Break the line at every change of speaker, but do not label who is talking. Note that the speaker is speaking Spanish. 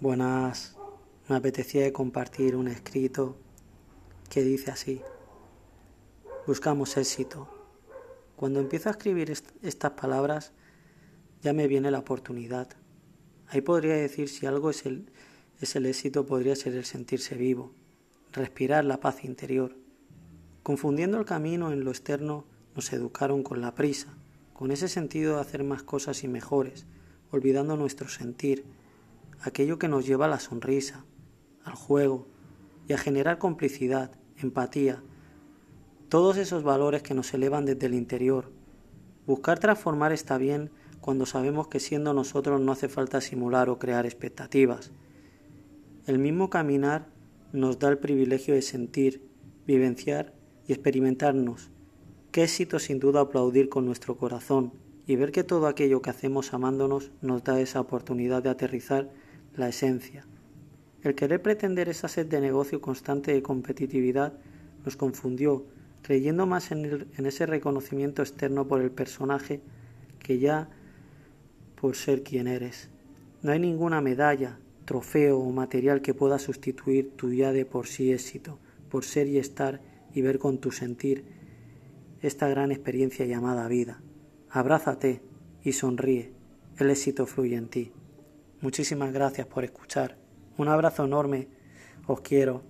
Buenas, me apetecía compartir un escrito que dice así. Buscamos éxito. Cuando empiezo a escribir estas palabras ya me viene la oportunidad. Ahí podría decir si algo es el, es el éxito, podría ser el sentirse vivo, respirar la paz interior. Confundiendo el camino en lo externo, nos educaron con la prisa, con ese sentido de hacer más cosas y mejores, olvidando nuestro sentir, aquello que nos lleva a la sonrisa, al juego y a generar complicidad, empatía, todos esos valores que nos elevan desde el interior. Buscar transformar está bien cuando sabemos que siendo nosotros no hace falta simular o crear expectativas. El mismo caminar nos da el privilegio de sentir, vivenciar y experimentarnos. Qué éxito sin duda aplaudir con nuestro corazón y ver que todo aquello que hacemos amándonos nos da esa oportunidad de aterrizar la esencia. El querer pretender esa sed de negocio constante de competitividad nos confundió, creyendo más en, ese reconocimiento externo por el personaje que ya por ser quien eres. No hay ninguna medalla, trofeo o material que pueda sustituir tu ya de por sí éxito, por ser y estar y ver con tu sentir esta gran experiencia llamada vida. Abrázate y sonríe, el éxito fluye en ti. Muchísimas gracias por escuchar. Un abrazo enorme, os quiero.